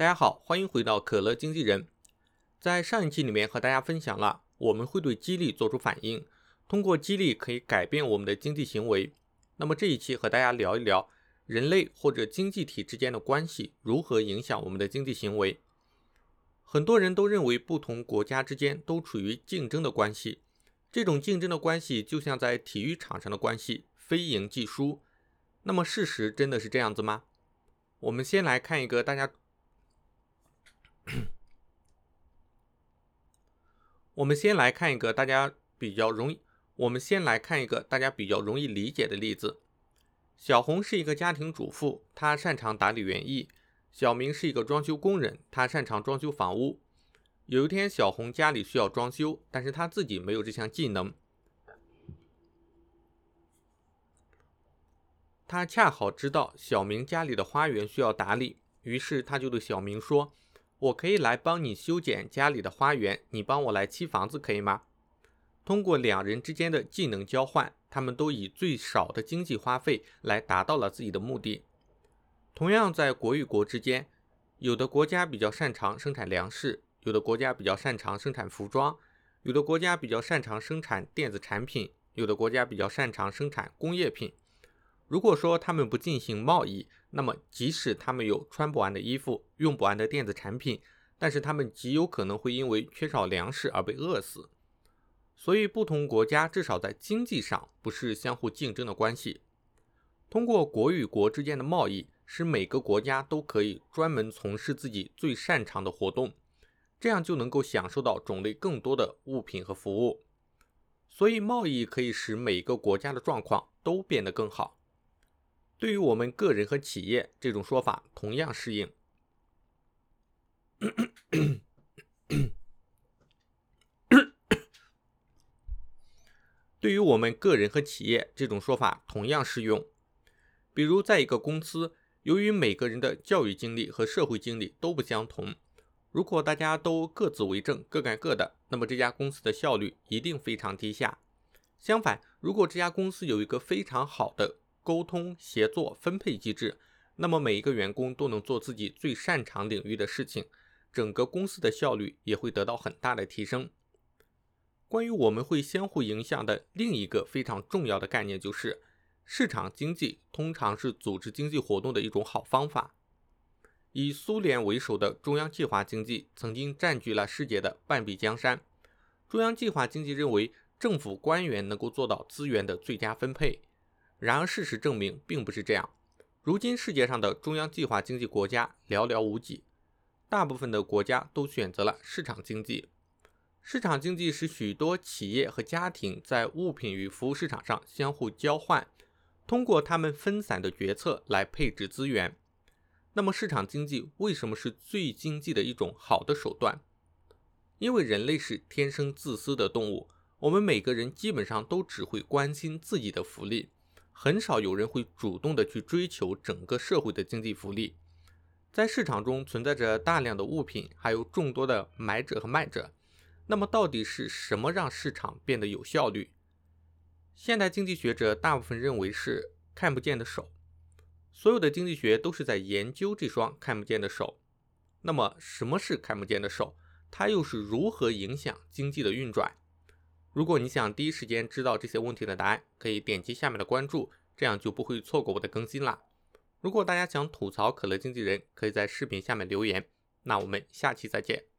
大家好，欢迎回到可乐经纪人。在上一期里面和大家分享了，我们会对激励做出反应，通过激励可以改变我们的经济行为。那么这一期和大家聊一聊人类或者经济体之间的关系如何影响我们的经济行为。很多人都认为不同国家之间都处于竞争的关系，这种竞争的关系就像在体育场上的关系，非赢即输。那么事实真的是这样子吗？我们先来看一个大家，我们先来看一个大家比较容易，我们先来看一个大家比较容易理解的例子。小红是一个家庭主妇，她擅长打理园艺；小明是一个装修工人，他擅长装修房屋。有一天，小红家里需要装修，但是她自己没有这项技能。他恰好知道小明家里的花园需要打理，于是他就对小明说：“我可以来帮你修剪家里的花园，你帮我来砌房子，可以吗？”通过两人之间的技能交换，他们都以最少的经济花费来达到了自己的目的。同样，在国与国之间，有的国家比较擅长生产粮食，有的国家比较擅长生产服装，有的国家比较擅长生产电子产品，有的国家比较擅长生产工业品。如果说他们不进行贸易，那么即使他们有穿不完的衣服、用不完的电子产品，但是他们极有可能会因为缺少粮食而被饿死。所以，不同国家至少在经济上不是相互竞争的关系。通过国与国之间的贸易，使每个国家都可以专门从事自己最擅长的活动，这样就能够享受到种类更多的物品和服务。所以，贸易可以使每个国家的状况都变得更好。对于我们个人和企业，这种说法同样适应。对于我们个人和企业，这种说法同样适用。比如，在一个公司，由于每个人的教育经历和社会经历都不相同，如果大家都各自为政、各干各的，那么这家公司的效率一定非常低下。相反，如果这家公司有一个非常好的沟通、协作、分配机制，那么每一个员工都能做自己最擅长领域的事情，整个公司的效率也会得到很大的提升。关于我们会相互影响的另一个非常重要的概念，就是市场经济通常是组织经济活动的一种好方法。以苏联为首的中央计划经济曾经占据了世界的半壁江山。中央计划经济认为，政府官员能够做到资源的最佳分配。然而，事实证明并不是这样。如今，世界上的中央计划经济国家寥寥无几，大部分的国家都选择了市场经济。市场经济使许多企业和家庭在物品与服务市场上相互交换，通过他们分散的决策来配置资源。那么，市场经济为什么是最经济的一种好的手段？因为人类是天生自私的动物，我们每个人基本上都只会关心自己的福利。很少有人会主动的去追求整个社会的经济福利。在市场中存在着大量的物品，还有众多的买者和卖者。那么，到底是什么让市场变得有效率？现代经济学者大部分认为是看不见的手。所有的经济学都是在研究这双看不见的手。那么，什么是看不见的手？它又是如何影响经济的运转？如果你想第一时间知道这些问题的答案，可以点击下面的关注，这样就不会错过我的更新啦。如果大家想吐槽可乐经纪人，可以在视频下面留言。那我们下期再见。